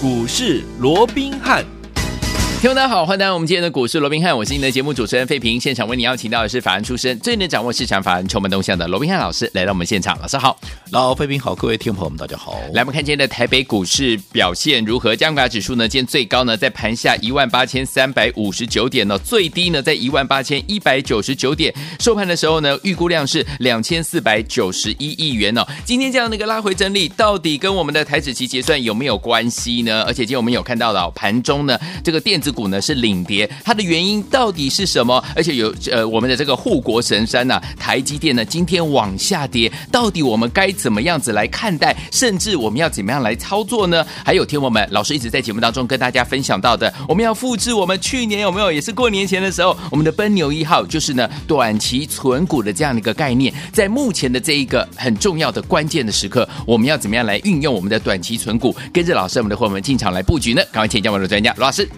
股市罗宾汉。听众大家好，欢迎来到我们今天的股市罗宾汉，我是你的节目主持人费平。现场为你邀请到的是法案出身、最能掌握市场法案筹码动向的罗宾汉老师来到我们现场。老师好，老费平好，各位听众朋友们大家好。来，我们看今天的台北股市表现如何？加权指数呢，今天最高呢在盘下一万八千三百五十九点呢，最低呢在一万八千一百九十九点。收盘的时候呢，预估量是两千四百九十一亿元哦。今天这样的一个拉回整理，到底跟我们的台指期结算有没有关系呢？而且今天我们有看到了盘中呢，这个电子股呢是领。跌，它的原因到底是什么？而且有呃，我们的这个护国神山呐、啊，台积电呢，今天往下跌，到底我们该怎么样子来看待？甚至我们要怎么样来操作呢？还有听我们老师一直在节目当中跟大家分享到的，我们要复制我们去年有没有也是过年前的时候，我们的奔牛一号就是呢短期存股的这样的一个概念，在目前的这一个很重要的关键的时刻，我们要怎么样来运用我们的短期存股？跟着老师，我们的伙伴们进场来布局呢？赶快请教我们的专家罗老师。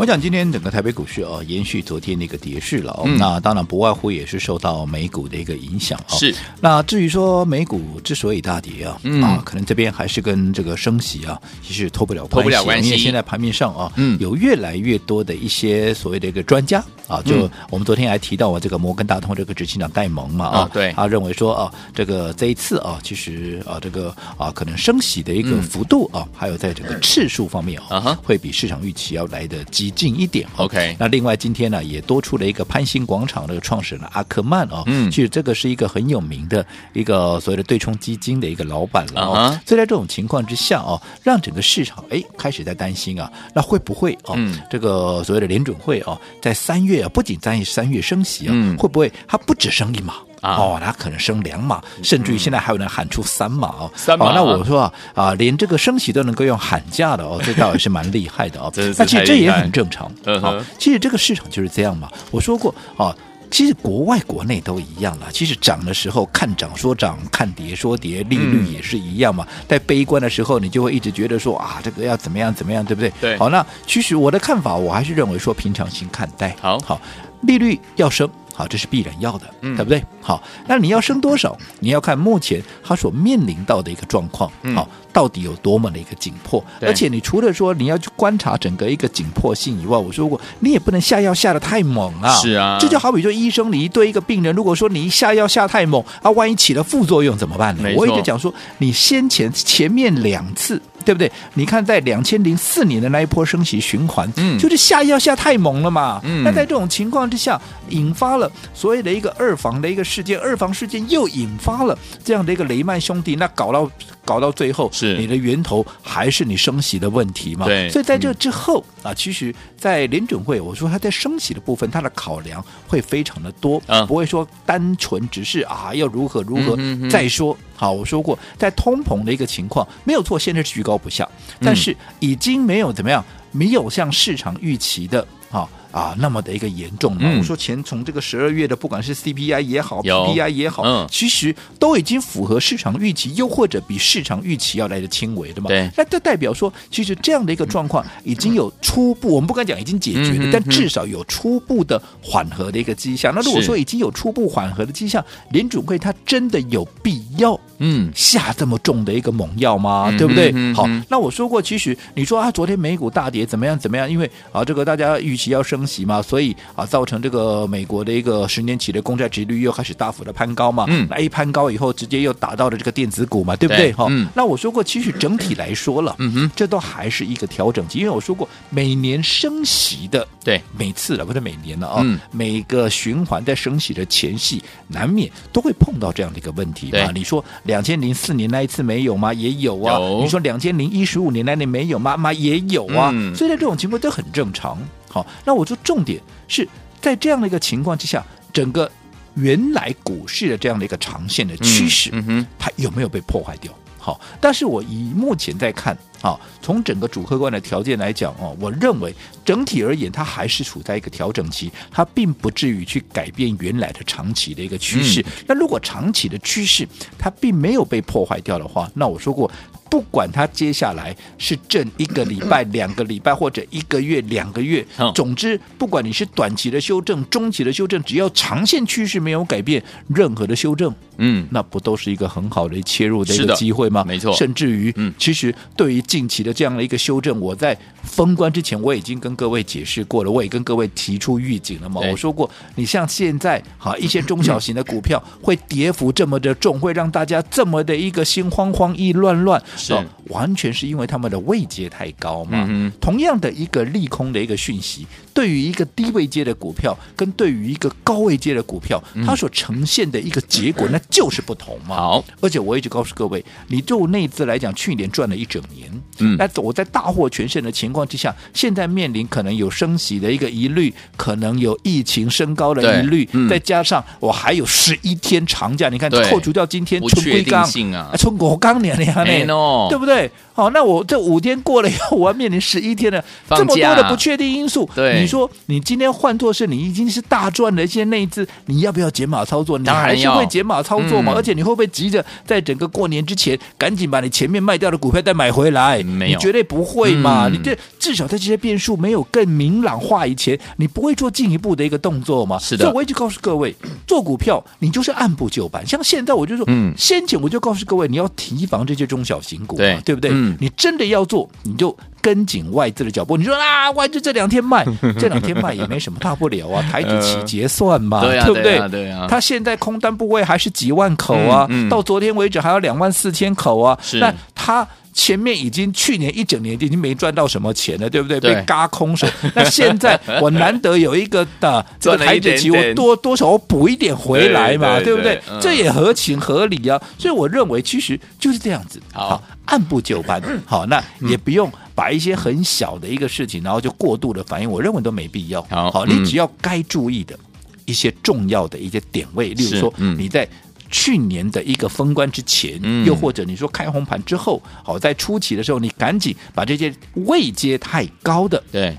我想今天整个台北股市啊，延续昨天那个跌势了。嗯、那当然不外乎也是受到美股的一个影响啊。是。那至于说美股之所以大跌啊，嗯、啊，可能这边还是跟这个升息啊，其实脱不了关系。脱不了关系。因为现在盘面上啊，嗯，有越来越多的一些所谓的一个专家啊，就我们昨天还提到啊，这个摩根大通这个执行长戴蒙嘛啊，哦、对，他认为说啊，这个这一次啊，其实啊，这个啊，可能升息的一个幅度啊，嗯、还有在这个次数方面啊，嗯、会比市场预期要来得激进一点。OK，那另外今天呢，也多出了一个潘兴广场的创始人阿克曼哦，嗯，其实这个是一个很有名的一个所谓的对冲基金的一个老板了哦。Uh huh. 所以在这种情况之下哦，让整个市场哎开始在担心啊，那会不会哦，嗯、这个所谓的联准会哦，在三月啊，不仅在三月升息啊，嗯、会不会它不止升一码？啊、哦，他可能升两码，甚至于现在还有人喊出三码哦。三码、哦，那我说啊，啊，连这个升息都能够用喊价的哦，这倒也是蛮厉害的哦。那其实这也很正常。好、嗯哼哦，其实这个市场就是这样嘛。我说过啊、哦，其实国外国内都一样了。其实涨的时候看涨说涨，看跌说跌，利率也是一样嘛。嗯、在悲观的时候，你就会一直觉得说啊，这个要怎么样怎么样，对不对？对。好，那其实我的看法，我还是认为说平常心看待。好，好，利率要升。好，这是必然要的，嗯，对不对？好，那你要升多少？你要看目前它所面临到的一个状况，嗯、好，到底有多么的一个紧迫？而且你除了说你要去观察整个一个紧迫性以外，我说过你也不能下药下的太猛啊。是啊，这就好比说医生，你一对一个病人，如果说你一下药下太猛啊，万一起了副作用怎么办呢？我一直讲说，你先前前面两次。对不对？你看，在两千零四年的那一波升息循环，嗯，就是下药下太猛了嘛。嗯，那在这种情况之下，引发了所谓的一个二房的一个事件，二房事件又引发了这样的一个雷曼兄弟，那搞到搞到最后，是你的源头还是你升息的问题嘛？对。所以在这之后、嗯、啊，其实，在联准会，我说他在升息的部分，他的考量会非常的多，嗯，不会说单纯只是啊要如何如何再说。好，我说过，在通膨的一个情况没有错，现在是居高不下，但是已经没有怎么样，没有像市场预期的啊。啊，那么的一个严重嘛？嗯、我说前从这个十二月的，不管是 CPI 也好，PPI 也好，嗯，其实都已经符合市场预期，又或者比市场预期要来的轻微的嘛。对，那这代表说，其实这样的一个状况已经有初步，嗯、我们不敢讲已经解决了，嗯、但至少有初步的缓和的一个迹象。那如果说已经有初步缓和的迹象，联准会它真的有必要嗯下这么重的一个猛药吗？嗯、对不对？嗯、好，那我说过，其实你说啊，昨天美股大跌怎么样怎么样？因为啊，这个大家预期要升。息嘛，所以啊，造成这个美国的一个十年期的公债值率又开始大幅的攀高嘛。嗯，那一攀高以后，直接又打到了这个电子股嘛，对不对？哈，嗯。那我说过，其实整体来说了，嗯哼，这都还是一个调整期，因为我说过，每年升息的，对，每次了不是每年了啊，嗯，每个循环在升息的前夕，难免都会碰到这样的一个问题嘛。你说两千零四年那一次没有吗？也有啊。有你说两千零一十五年那年没有吗？妈也有啊。嗯，所以在这种情况都很正常。好，那我说重点是在这样的一个情况之下，整个原来股市的这样的一个长线的趋势，它有没有被破坏掉？好，但是我以目前在看，啊，从整个主客观的条件来讲，哦，我认为整体而言，它还是处在一个调整期，它并不至于去改变原来的长期的一个趋势。那如果长期的趋势它并没有被破坏掉的话，那我说过。不管它接下来是挣一个礼拜、两个礼拜，或者一个月、两个月，总之，不管你是短期的修正、中期的修正，只要长线趋势没有改变，任何的修正，嗯，那不都是一个很好的切入的一个机会吗？没错，甚至于，嗯，其实对于近期的这样的一个修正，我在封关之前我已经跟各位解释过了，我也跟各位提出预警了嘛。我说过，你像现在哈一些中小型的股票会跌幅这么的重，会让大家这么的一个心慌慌、意乱乱，是。完全是因为他们的位阶太高嘛。嗯、同样的一个利空的一个讯息，对于一个低位阶的股票，跟对于一个高位阶的股票，它所呈现的一个结果，那就是不同嘛。好，而且我一直告诉各位，你就内资来讲，去年赚了一整年，嗯，那我在大获全胜的情况之下，现在面临可能有升息的一个疑虑，可能有疫情升高的疑虑，嗯、再加上我还有十一天长假，你看扣除掉今天春归刚啊，春国刚年年呢，对不对？好，那我这五天过了以后，我要面临十一天的这么多的不确定因素。对，你说你今天换作是你已经是大赚的一些内资，你要不要解码操作？你还是会解码操作吗？而且你会不会急着在整个过年之前赶紧把你前面卖掉的股票再买回来？没有，你绝对不会嘛！你这至少在这些变数没有更明朗化以前，你不会做进一步的一个动作嘛？是的。所以我一直告诉各位，做股票你就是按部就班。像现在我就说，嗯，先前我就告诉各位，你要提防这些中小型股，对对不对？你真的要做，你就跟紧外资的脚步。你说啊，外资这两天卖，这两天卖也没什么大不了啊，台指起结算嘛，对不对？对啊，他现在空单部位还是几万口啊，到昨天为止还有两万四千口啊。那他前面已经去年一整年已经没赚到什么钱了，对不对？被嘎空手。那现在我难得有一个的 这个台指期，我多多少我补一点回来嘛，对不对？这也合情合理啊。所以我认为其实就是这样子。好。按部就班，好，那也不用把一些很小的一个事情，然后就过度的反应，我认为都没必要。好，你只要该注意的一些重要的一些点位，例如说你在去年的一个封关之前，又或者你说开红盘之后，好，在初期的时候，你赶紧把这些位阶太高的，对。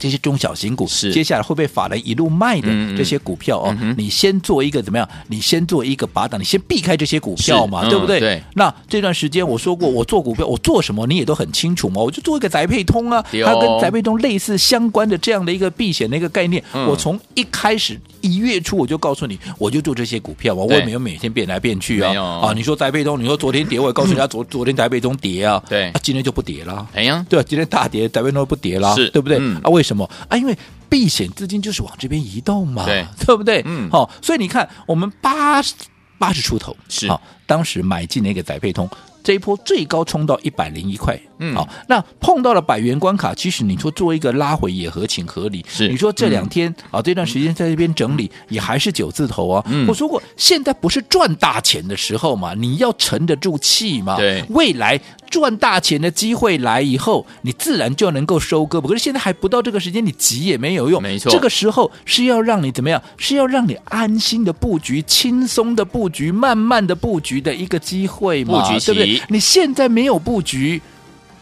这些中小型股是接下来会被法人一路卖的这些股票哦，嗯嗯、你先做一个怎么样？你先做一个拔档，你先避开这些股票嘛，嗯、对不对？对。那这段时间我说过，我做股票，我做什么你也都很清楚嘛。我就做一个宅配通啊，它跟宅配通类似相关的这样的一个避险的一个概念。嗯、我从一开始一月初我就告诉你，我就做这些股票嘛，我也没有每天变来变去啊。啊，你说宅配通，你说昨天跌，我也告诉人家昨昨天宅配通跌啊，对，啊，今天就不跌了。哎呀，对，今天大跌，宅配通不跌了，是对不对？啊，为什么？什么啊？因为避险资金就是往这边移动嘛，对，对不对？嗯，好，所以你看，我们八十八十出头是好，当时买进那个载配通，这一波最高冲到一百零一块，嗯，好，那碰到了百元关卡，其实你说做一个拉回也合情合理。是，你说这两天啊，这段时间在这边整理，也还是九字头啊。嗯，我说过，现在不是赚大钱的时候嘛，你要沉得住气嘛。对，未来。赚大钱的机会来以后，你自然就能够收割。可是现在还不到这个时间，你急也没有用。没错，这个时候是要让你怎么样？是要让你安心的布局、轻松的布局、慢慢的布局的一个机会嘛？布局对不对？你现在没有布局，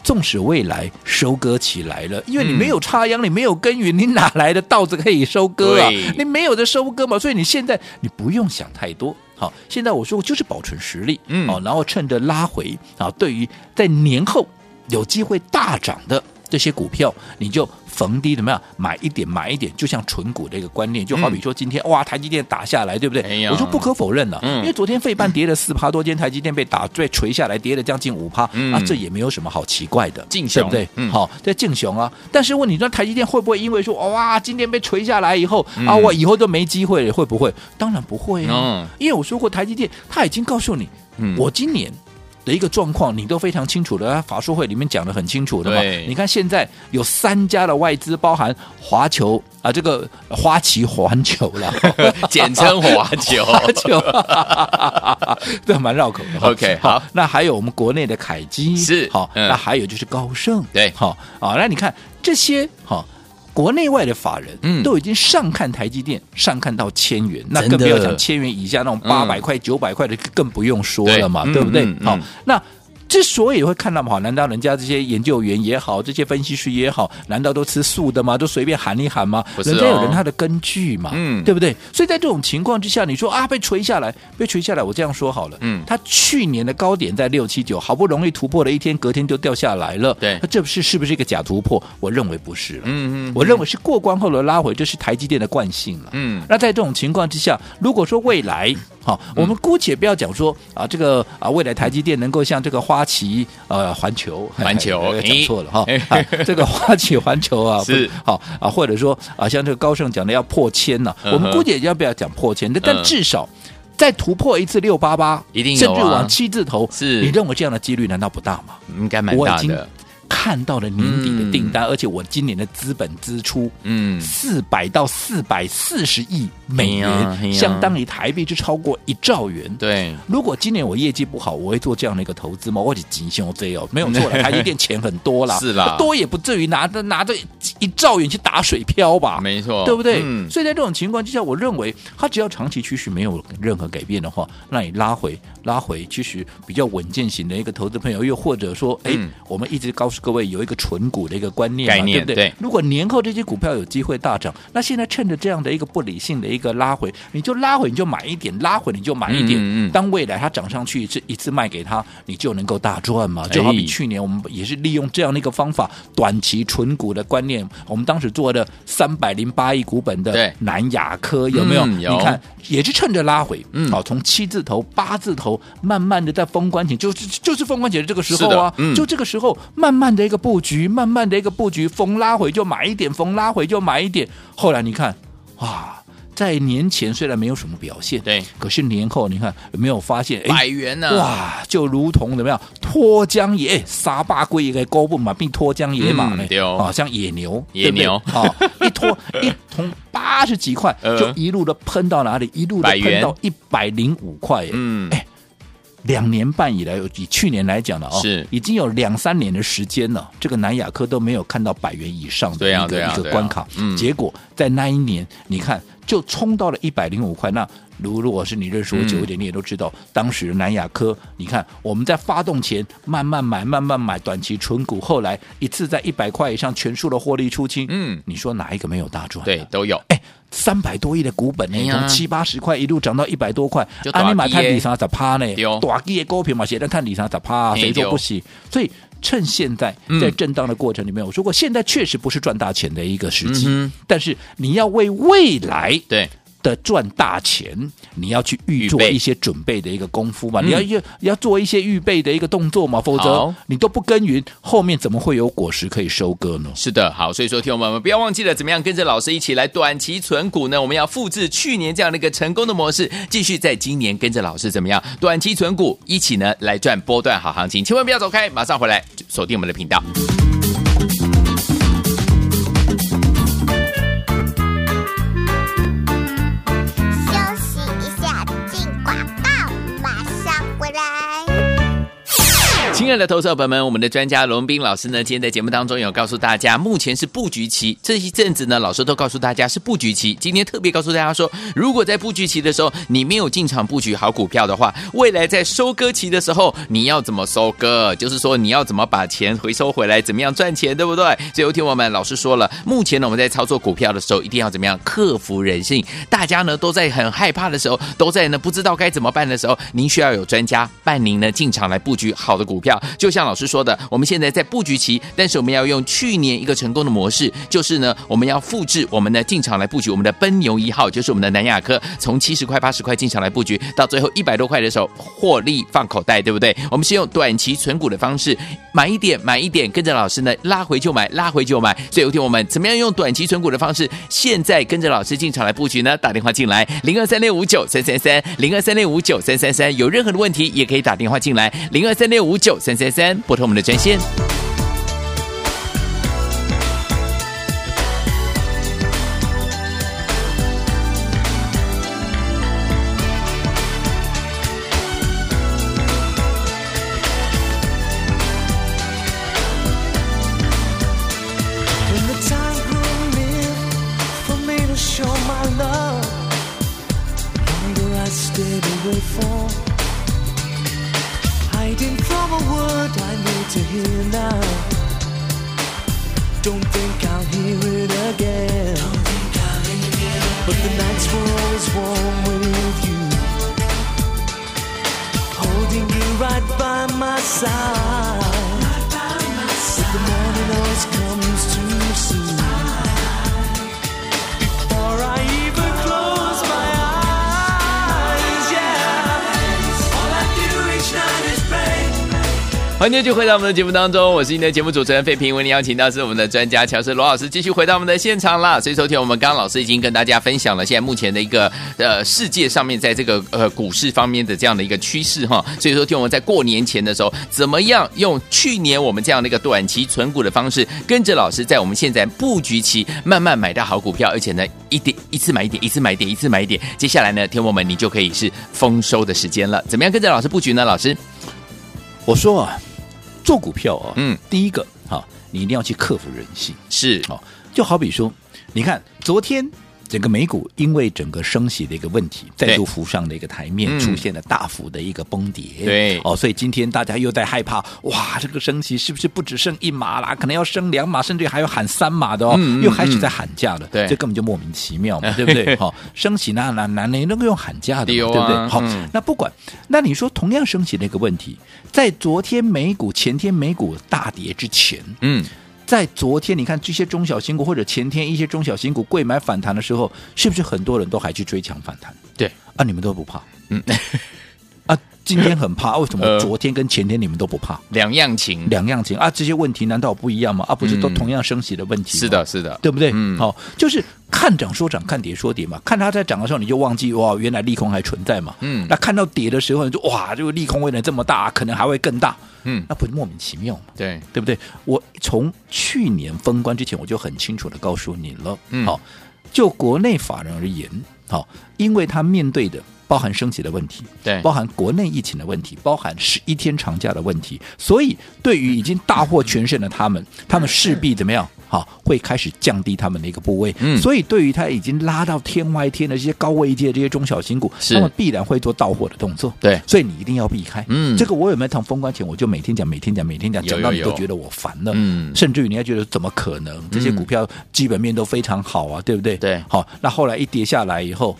纵使未来收割起来了，因为你没有插秧，你没有耕耘，你哪来的稻子可以收割啊？你没有的收割嘛，所以你现在你不用想太多。好，现在我说我就是保存实力，嗯，好，然后趁着拉回啊，对于在年后有机会大涨的这些股票，你就。逢低怎么样买一点买一点，就像纯股的一个观念，就好比说今天、嗯、哇，台积电打下来，对不对？我说不可否认了，嗯、因为昨天费半跌了四趴多，今天台积电被打坠垂下来，跌了将近五趴，嗯、啊，这也没有什么好奇怪的，敬雄对不对？好、嗯，在敬雄啊。但是问你说台积电会不会因为说哇，今天被垂下来以后、嗯、啊，我以后都没机会了，会不会？当然不会因为我说过台积电，他已经告诉你，嗯、我今年。的一个状况，你都非常清楚的，法术会里面讲的很清楚的嘛。你看现在有三家的外资，包含华球啊，这个花旗环球了，简称华球，华球，这蛮绕口的。OK，好，那还有我们国内的凯基是好，嗯、那还有就是高盛，对，好啊，那你看这些好。国内外的法人，嗯，都已经上看台积电，上看到千元，那更不要讲千元以下那种八百块、九百块的，更不用说了嘛，对不对？好，那。之所以会看到好，难道人家这些研究员也好，这些分析师也好，难道都吃素的吗？都随便喊一喊吗？哦、人家有人他的根据嘛，嗯，对不对？所以在这种情况之下，你说啊，被锤下来，被锤下来，我这样说好了，嗯，他去年的高点在六七九，好不容易突破了一天，隔天就掉下来了，对，那这不是是不是一个假突破？我认为不是了，嗯嗯，我认为是过关后的拉回，这是台积电的惯性了，嗯，那在这种情况之下，如果说未来，好，我们姑且不要讲说啊，这个啊，未来台积电能够像这个花。花旗呃环球 环球 讲错了哈，这个花旗环球啊是。好啊，或者说啊，像这个高盛讲的要破千呢，我们估计要不要讲破千？但至少再突破一次六八八，一定甚至往七字头，是。你认为这样的几率难道不大吗？应该蛮大的。看到了年底的订单，嗯、而且我今年的资本支出，嗯，四百到四百四十亿美元，哎哎、相当于台币就超过一兆元。对，如果今年我业绩不好，我会做这样的一个投资吗？我仅限我这样，没有错了，台积电钱很多啦，是啦，多也不至于拿着拿着一兆元去打水漂吧？没错，对不对？嗯、所以在这种情况之下，我认为它只要长期趋势没有任何改变的话，那你拉回拉回，其实比较稳健型的一个投资朋友，又或者说，哎、嗯，我们一直告诉各位有一个纯。股的一个观念嘛，对不对？对，如果年后这些股票有机会大涨，那现在趁着这样的一个不理性的一个拉回，你就拉回你就买一点，拉回你就买一点。嗯嗯，当未来它涨上去一次一次卖给他，你就能够大赚嘛。就好比去年我们也是利用这样的一个方法，短期纯股的观念，我们当时做的三百零八亿股本的南亚科有没有？你看也是趁着拉回，嗯，好，从七字头、八字头，慢慢的在封关前，就是就是封关前的这个时候啊，嗯、就这个时候慢慢的一个布局。慢慢的一个布局，逢拉回就买一点，逢拉回就买一点。后来你看，哇，在年前虽然没有什么表现，对，可是年后你看有没有发现？百元呢？哇，就如同怎么样脱缰野沙巴龟一个高不嘛，并脱缰野马呢？对哦，啊，像野牛，野牛啊，一脱一从八十几块，就一路的喷到哪里？一路的喷到一百零五块，嗯，哎。两年半以来，以去年来讲了哦，是已经有两三年的时间了。这个南亚科都没有看到百元以上的一个一个关卡，嗯，结果在那一年，你看就冲到了一百零五块。那如如果是你认识我久一点，你也都知道，当时南亚科，你看我们在发动前慢慢买，慢慢买短期纯股，后来一次在一百块以上全数的获利出清，嗯，你说哪一个没有大赚？对，都有。哎。三百多亿的股本呢，从七八十块一路涨到一百多块，阿尼玛看底上十趴呢，大基的股票嘛，现在看底上十趴，谁都不行。所以趁现在在震荡的过程里面，我说过，现在确实不是赚大钱的一个时机，但是你要为未来对。的赚大钱，你要去预做一些准备的一个功夫嘛？你要要要做一些预备的一个动作嘛？否则你都不耕耘，后面怎么会有果实可以收割呢？是的，好，所以说听友们不要忘记了，怎么样跟着老师一起来短期存股呢？我们要复制去年这样的一个成功的模式，继续在今年跟着老师怎么样短期存股，一起呢来赚波段好行情，千万不要走开，马上回来锁定我们的频道。亲爱的投资者朋友们，我们的专家罗斌老师呢，今天在节目当中有告诉大家，目前是布局期。这一阵子呢，老师都告诉大家是布局期。今天特别告诉大家说，如果在布局期的时候，你没有进场布局好股票的话，未来在收割期的时候，你要怎么收割？就是说你要怎么把钱回收回来，怎么样赚钱，对不对？所以有听我们老师说了，目前呢，我们在操作股票的时候，一定要怎么样克服人性。大家呢都在很害怕的时候，都在呢不知道该怎么办的时候，您需要有专家伴您呢进场来布局好的股票。就像老师说的，我们现在在布局期，但是我们要用去年一个成功的模式，就是呢，我们要复制我们的进场来布局我们的奔牛一号，就是我们的南亚科，从七十块、八十块进场来布局，到最后一百多块的时候获利放口袋，对不对？我们是用短期存股的方式，买一点买一点，跟着老师呢拉回就买，拉回就买。所以有天我们怎么样用短期存股的方式，现在跟着老师进场来布局呢？打电话进来零二三六五九三三三零二三六五九三三三，有任何的问题也可以打电话进来零二三六五九。三三三，拨通我们的专线。to hear now. Don't think I'll hear it again. Hear it but the nights were always warm with you. Holding you right by my side. Right by my side. But the morning always comes too soon. 欢迎继续回到我们的节目当中，我是您的节目主持人费平，为您邀请到是我们的专家乔师罗老师，继续回到我们的现场啦。所以，昨天我们刚刚老师已经跟大家分享了现在目前的一个呃世界上面在这个呃股市方面的这样的一个趋势哈。所以，说，听我们在过年前的时候，怎么样用去年我们这样的一个短期存股的方式，跟着老师在我们现在布局期慢慢买到好股票，而且呢一点一次买一点，一次买一点，一次买一点。接下来呢，听我们你就可以是丰收的时间了。怎么样跟着老师布局呢？老师，我说啊。做股票啊，嗯，第一个哈，你一定要去克服人性，是。哦，就好比说，你看昨天整个美股因为整个升息的一个问题，再度浮上的一个台面，出现了大幅的一个崩跌，对，哦，所以今天大家又在害怕，哇，这个升息是不是不只剩一码啦？可能要升两码，甚至还要喊三码的哦，又开始在喊价了，对，这根本就莫名其妙嘛，对不对？好，升息那那那能够用喊价的，对不对？好，那不管，那你说同样升息的一个问题。在昨天美股、前天美股大跌之前，嗯，在昨天你看这些中小型股，或者前天一些中小型股贵买反弹的时候，是不是很多人都还去追抢反弹？对啊，你们都不怕？嗯。今天很怕，为什么昨天跟前天你们都不怕？两样情，两样情啊！这些问题难道不一样吗？啊，不是都同样升息的问题？是的，是的，对不对？嗯，好，就是看涨说涨，看跌说跌嘛。看它在涨的时候，你就忘记哇，原来利空还存在嘛。嗯，那看到跌的时候，你就哇，这个利空未来这么大，可能还会更大。嗯，那不是莫名其妙吗？对，对不对？我从去年封关之前，我就很清楚的告诉你了。嗯，好，就国内法人而言，好，因为他面对的。包含升息的问题，对，包含国内疫情的问题，包含十一天长假的问题，所以对于已经大获全胜的他们，他们势必怎么样？好，会开始降低他们的一个部位。嗯，所以对于他已经拉到天外天的这些高位界的这些中小型股，他们必然会做到货的动作。对，所以你一定要避开。嗯，这个我有没有从封关前我就每天讲，每天讲，每天讲，讲到你都觉得我烦了。嗯，甚至于你还觉得怎么可能？这些股票基本面都非常好啊，对不对？对，好，那后来一跌下来以后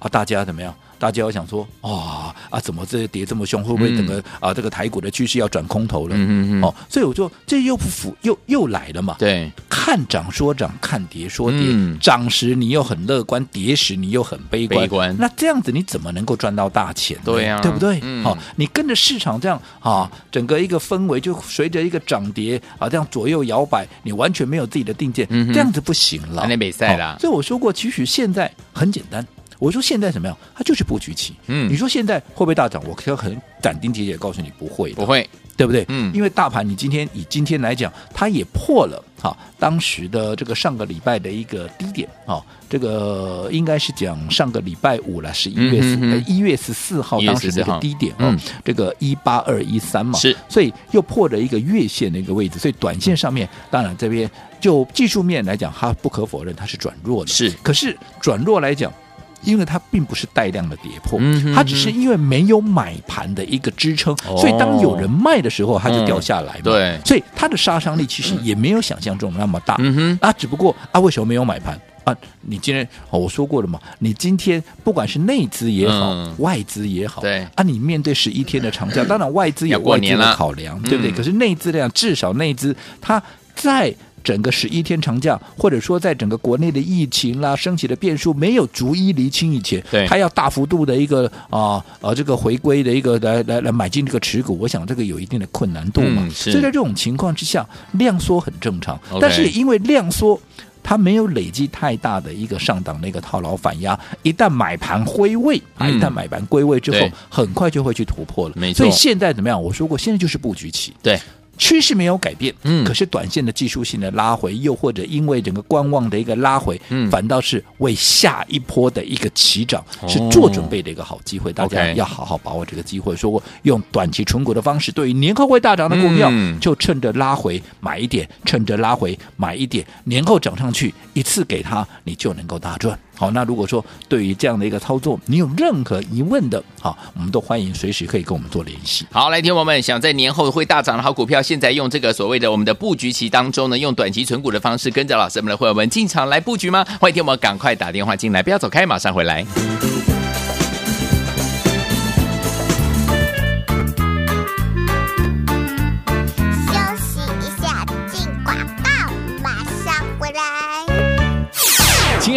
啊，大家怎么样？大家要想说，哇、哦、啊，怎么这跌这么凶？会不会整个、嗯、啊这个台股的趋势要转空头了？嗯嗯嗯。哦，所以我说这又不符又又来了嘛。对，看涨说涨，看跌说跌。嗯、涨时你又很乐观，跌时你又很悲观。悲观。那这样子你怎么能够赚到大钱呢？对呀、啊，对不对？哦，你跟着市场这样啊，整个一个氛围就随着一个涨跌啊这样左右摇摆，你完全没有自己的定见，嗯、这样子不行了。那比赛了。所以我说过，其实现在很简单。我说现在怎么样？它就是布局期。嗯，你说现在会不会大涨？我可以很斩钉截铁告诉你，不会，不会，对不对？嗯，因为大盘你今天以今天来讲，它也破了哈当时的这个上个礼拜的一个低点啊，这个应该是讲上个礼拜五了，十一月十一月十四号当时的一个低点啊，这个一八二一三嘛，是，所以又破了一个月线的一个位置，所以短线上面当然这边就技术面来讲，它不可否认它是转弱的，是，可是转弱来讲。因为它并不是带量的跌破，它只是因为没有买盘的一个支撑，哦、所以当有人卖的时候，它就掉下来嘛。嗯、对，所以它的杀伤力其实也没有想象中那么大。嗯哼，啊，只不过啊，为什么没有买盘啊？你今天、哦、我说过了嘛，你今天不管是内资也好，嗯、外资也好，对啊，你面对十一天的长假，当然外资有外资的考量，对不对？嗯、可是内资量至少内资它在。整个十一天长假，或者说在整个国内的疫情啦、升起的变数没有逐一厘清以前，对，还要大幅度的一个啊啊这个回归的一个来来来买进这个持股，我想这个有一定的困难度嘛。所以在这种情况之下，量缩很正常。但是因为量缩，它没有累积太大的一个上档的一个套牢反压，一旦买盘归位啊，嗯、一旦买盘归位之后，很快就会去突破了。没错。所以现在怎么样？我说过，现在就是布局期。对。趋势没有改变，嗯，可是短线的技术性的拉回，又或者因为整个观望的一个拉回，嗯，反倒是为下一波的一个起涨是做准备的一个好机会，大家要好好把握这个机会。说过用短期存股的方式，对于年后会大涨的股票，就趁着拉回买一点，趁着拉回买一点，年后涨上去一次给他，你就能够大赚。好，那如果说对于这样的一个操作，你有任何疑问的，好，我们都欢迎随时可以跟我们做联系。好，来听我们想在年后会大涨的好股票，现在用这个所谓的我们的布局期当中呢，用短期存股的方式跟着老师们的会员们进场来布局吗？欢迎听我们赶快打电话进来，不要走开，马上回来。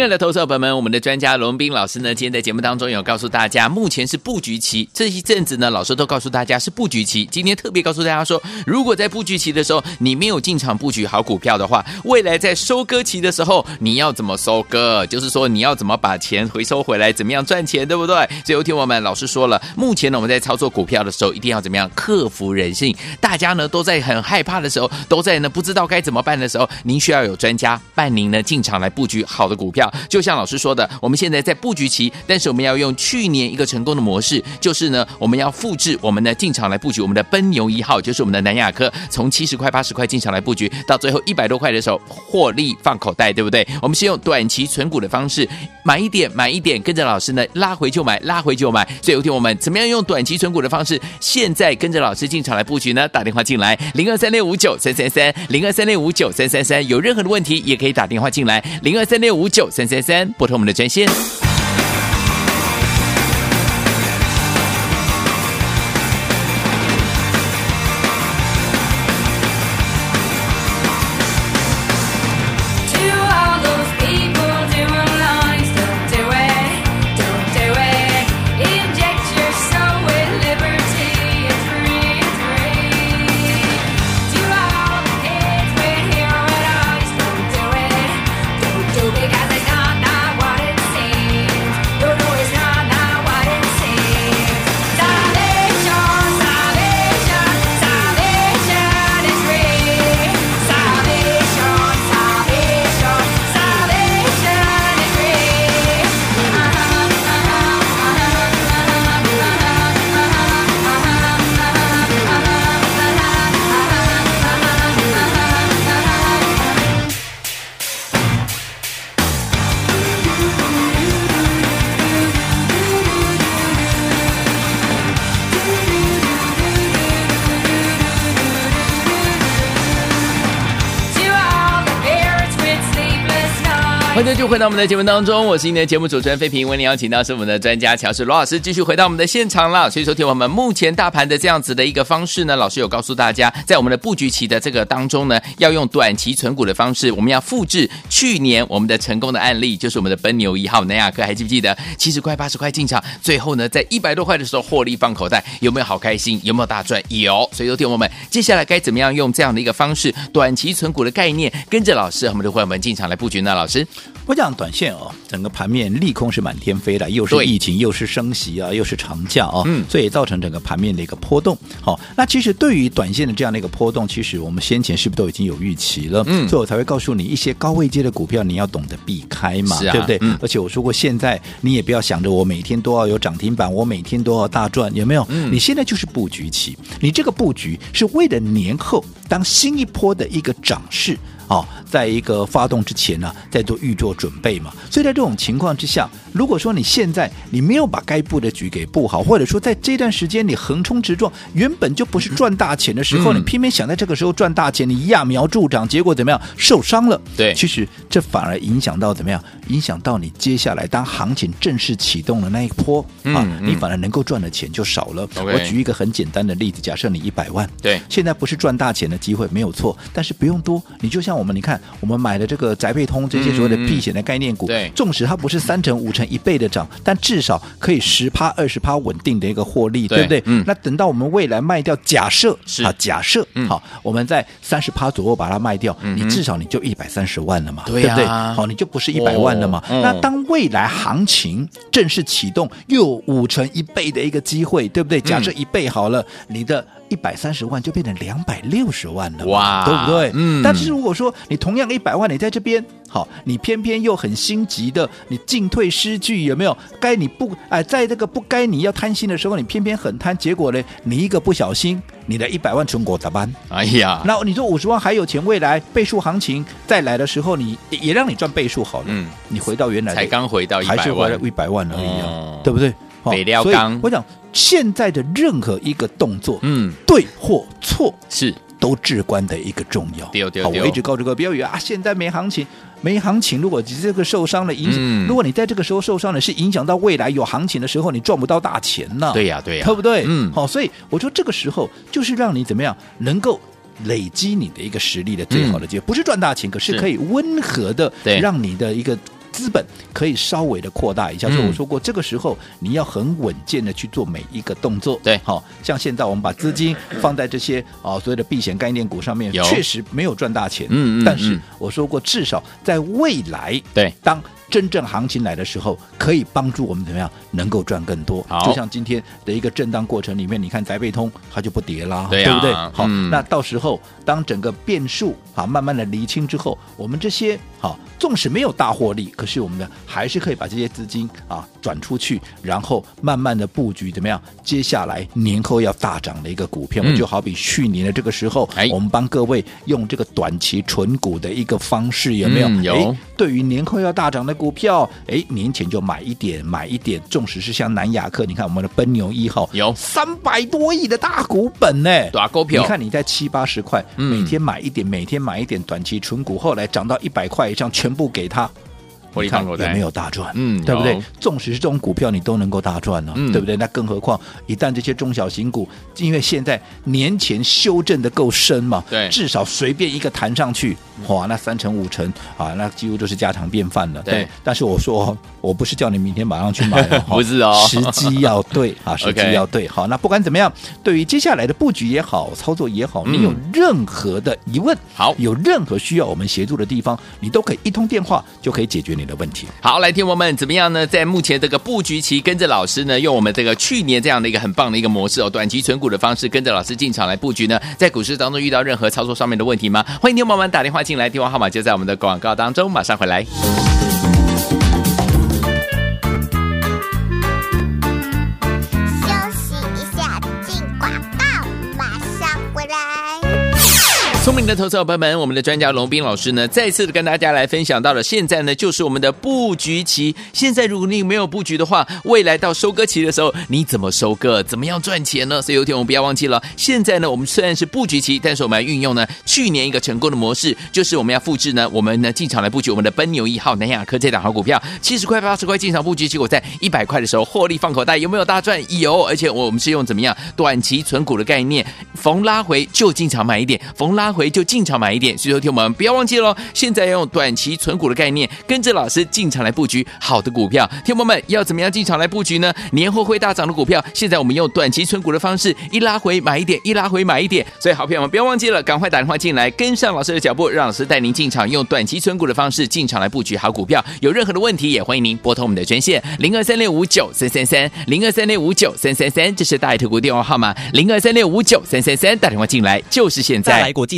亲爱的投资者朋友们，我们的专家龙斌老师呢，今天在节目当中有告诉大家，目前是布局期。这一阵子呢，老师都告诉大家是布局期。今天特别告诉大家说，如果在布局期的时候，你没有进场布局好股票的话，未来在收割期的时候，你要怎么收割？就是说你要怎么把钱回收回来，怎么样赚钱，对不对？所以有听我们老师说了，目前呢，我们在操作股票的时候，一定要怎么样克服人性？大家呢都在很害怕的时候，都在呢不知道该怎么办的时候，您需要有专家伴您呢进场来布局好的股票。就像老师说的，我们现在在布局期，但是我们要用去年一个成功的模式，就是呢，我们要复制我们的进场来布局我们的奔牛一号，就是我们的南亚科，从七十块八十块进场来布局，到最后一百多块的时候获利放口袋，对不对？我们是用短期存股的方式，买一点买一点，跟着老师呢拉回就买，拉回就买。所以有听我们怎么样用短期存股的方式，现在跟着老师进场来布局呢？打电话进来零二三六五九三三三零二三六五九三三三，有任何的问题也可以打电话进来零二三六五九三三三，拨通我们的专线。欢迎就回到我们的节目当中，我是今天的节目主持人费平，为您邀请到是我们的专家乔氏罗老师，继续回到我们的现场了。所以说，听我们目前大盘的这样子的一个方式呢，老师有告诉大家，在我们的布局期的这个当中呢，要用短期存股的方式，我们要复制去年我们的成功的案例，就是我们的奔牛一号南亚科，还记不记得七十块八十块进场，最后呢在一百多块的时候获利放口袋，有没有好开心？有没有大赚？有。所以说，听我们接下来该怎么样用这样的一个方式，短期存股的概念，跟着老师，我们的会员们进场来布局呢？老师。我讲短线哦，整个盘面利空是满天飞的，又是疫情，又是升息啊，又是长假啊，嗯，所以造成整个盘面的一个波动。好，那其实对于短线的这样的一个波动，其实我们先前是不是都已经有预期了？嗯，所以我才会告诉你一些高位阶的股票，你要懂得避开嘛，对不对？而且我说过，现在你也不要想着我每天都要有涨停板，我每天都要大赚，有没有？嗯，你现在就是布局期，你这个布局是为了年后当新一波的一个涨势。好，在一个发动之前呢，在做预做准备嘛。所以在这种情况之下，如果说你现在你没有把该布的局给布好，或者说在这段时间你横冲直撞，原本就不是赚大钱的时候，嗯、你偏偏想在这个时候赚大钱，你揠苗助长，结果怎么样？受伤了。对，其实这反而影响到怎么样？影响到你接下来当行情正式启动的那一波、嗯、啊，你反而能够赚的钱就少了。我举一个很简单的例子，假设你一百万，对，现在不是赚大钱的机会，没有错，但是不用多，你就像我。我们你看，我们买的这个宅配通这些所谓的避险的概念股，对，纵使它不是三成、五成、一倍的涨，但至少可以十趴、二十趴稳定的一个获利，对不对？嗯。那等到我们未来卖掉，假设啊，假设好，我们在三十趴左右把它卖掉，你至少你就一百三十万了嘛，对不对？好，你就不是一百万了嘛。那当未来行情正式启动，又有五成一倍的一个机会，对不对？假设一倍好了，你的。一百三十万就变成两百六十万了，哇，对不对？嗯。但是如果说你同样一百万，你在这边好，你偏偏又很心急的，你进退失据，有没有？该你不哎，在这个不该你要贪心的时候，你偏偏很贪，结果呢，你一个不小心，你的一百万存股咋办？哎呀，那你说五十万还有钱，未来倍数行情再来的时候，你也让你赚倍数好了，嗯，你回到原来才刚回到一百万，还是回来一百万而已啊，哦、对不对？北料钢，我讲现在的任何一个动作，嗯，对或错是都至关的一个重要。对对对，我一直告诉各位，不要以为啊，现在没行情，没行情。如果你这个受伤了，影响，嗯、如果你在这个时候受伤了，是影响到未来有行情的时候，你赚不到大钱呢。对呀、啊，对呀、啊，对不对？嗯，好，所以我说这个时候就是让你怎么样能够累积你的一个实力的最好的机会，嗯、不是赚大钱，可是可以温和的让你的一个。资本可以稍微的扩大一下。所以我说过，这个时候你要很稳健的去做每一个动作。对，好像现在我们把资金放在这些啊所谓的避险概念股上面，确实没有赚大钱。嗯嗯。但是我说过，至少在未来，对，当真正行情来的时候，可以帮助我们怎么样能够赚更多？就像今天的一个震荡过程里面，你看宅配通它就不跌啦，对，对不对？好，嗯、那到时候当整个变数啊慢慢的厘清之后，我们这些好。纵使没有大获利，可是我们呢还是可以把这些资金啊转出去，然后慢慢的布局怎么样？接下来年后要大涨的一个股票，嗯、就好比去年的这个时候，哎、我们帮各位用这个短期存股的一个方式，有没有？嗯、有。对于年后要大涨的股票，哎，年前就买一点，买一点。纵使是像南亚克，你看我们的奔牛一号有三百多亿的大股本呢，大股票。你看你在七八十块，每天买一点，嗯、每天买一点短期存股，后来涨到一百块以上，全部给他。你看有没有大赚？嗯，对不对？纵使是这种股票，你都能够大赚呢、啊，嗯、对不对？那更何况一旦这些中小型股，因为现在年前修正的够深嘛，对，至少随便一个弹上去，哇，那三成五成啊，那几乎都是家常便饭了。对，对，但是我说，我不是叫你明天马上去买、哦，不是哦，时机要对啊，时机要对。好，那不管怎么样，对于接下来的布局也好，操作也好，你有任何的疑问，好、嗯，有任何需要我们协助的地方，你都可以一通电话就可以解决你的问题。好，来听我们怎么样呢？在目前这个布局期，跟着老师呢，用我们这个去年这样的一个很棒的一个模式哦，短期存股的方式，跟着老师进场来布局呢，在股市当中遇到任何操作上面的问题吗？欢迎听友们打电话进来，电话号码就在我们的广告当中，马上回来。聪明的投资伙伴们，我们的专家龙斌老师呢，再次的跟大家来分享到了，现在呢就是我们的布局期。现在如果你没有布局的话，未来到收割期的时候，你怎么收割？怎么样赚钱呢？所以有一天我们不要忘记了，现在呢我们虽然是布局期，但是我们要运用呢去年一个成功的模式，就是我们要复制呢，我们呢进场来布局我们的奔牛一号、南亚科这档好股票，七十块、八十块进场布局，结果在一百块的时候获利放口袋，有没有大赚？有，而且我们是用怎么样短期存股的概念，逢拉回就进场买一点，逢拉。回就进场买一点，所以说听我们不要忘记喽。现在要用短期存股的概念，跟着老师进场来布局好的股票。听友们要怎么样进场来布局呢？年后会大涨的股票，现在我们用短期存股的方式，一拉回买一点，一拉回买一点。所以好朋友们不要忘记了，赶快打电话进来，跟上老师的脚步，让老师带您进场，用短期存股的方式进场来布局好股票。有任何的问题，也欢迎您拨通我们的专线零二三六五九三三三零二三六五九三三三，这是大爱投顾电话号码零二三六五九三三三，打电话进来就是现在。来国际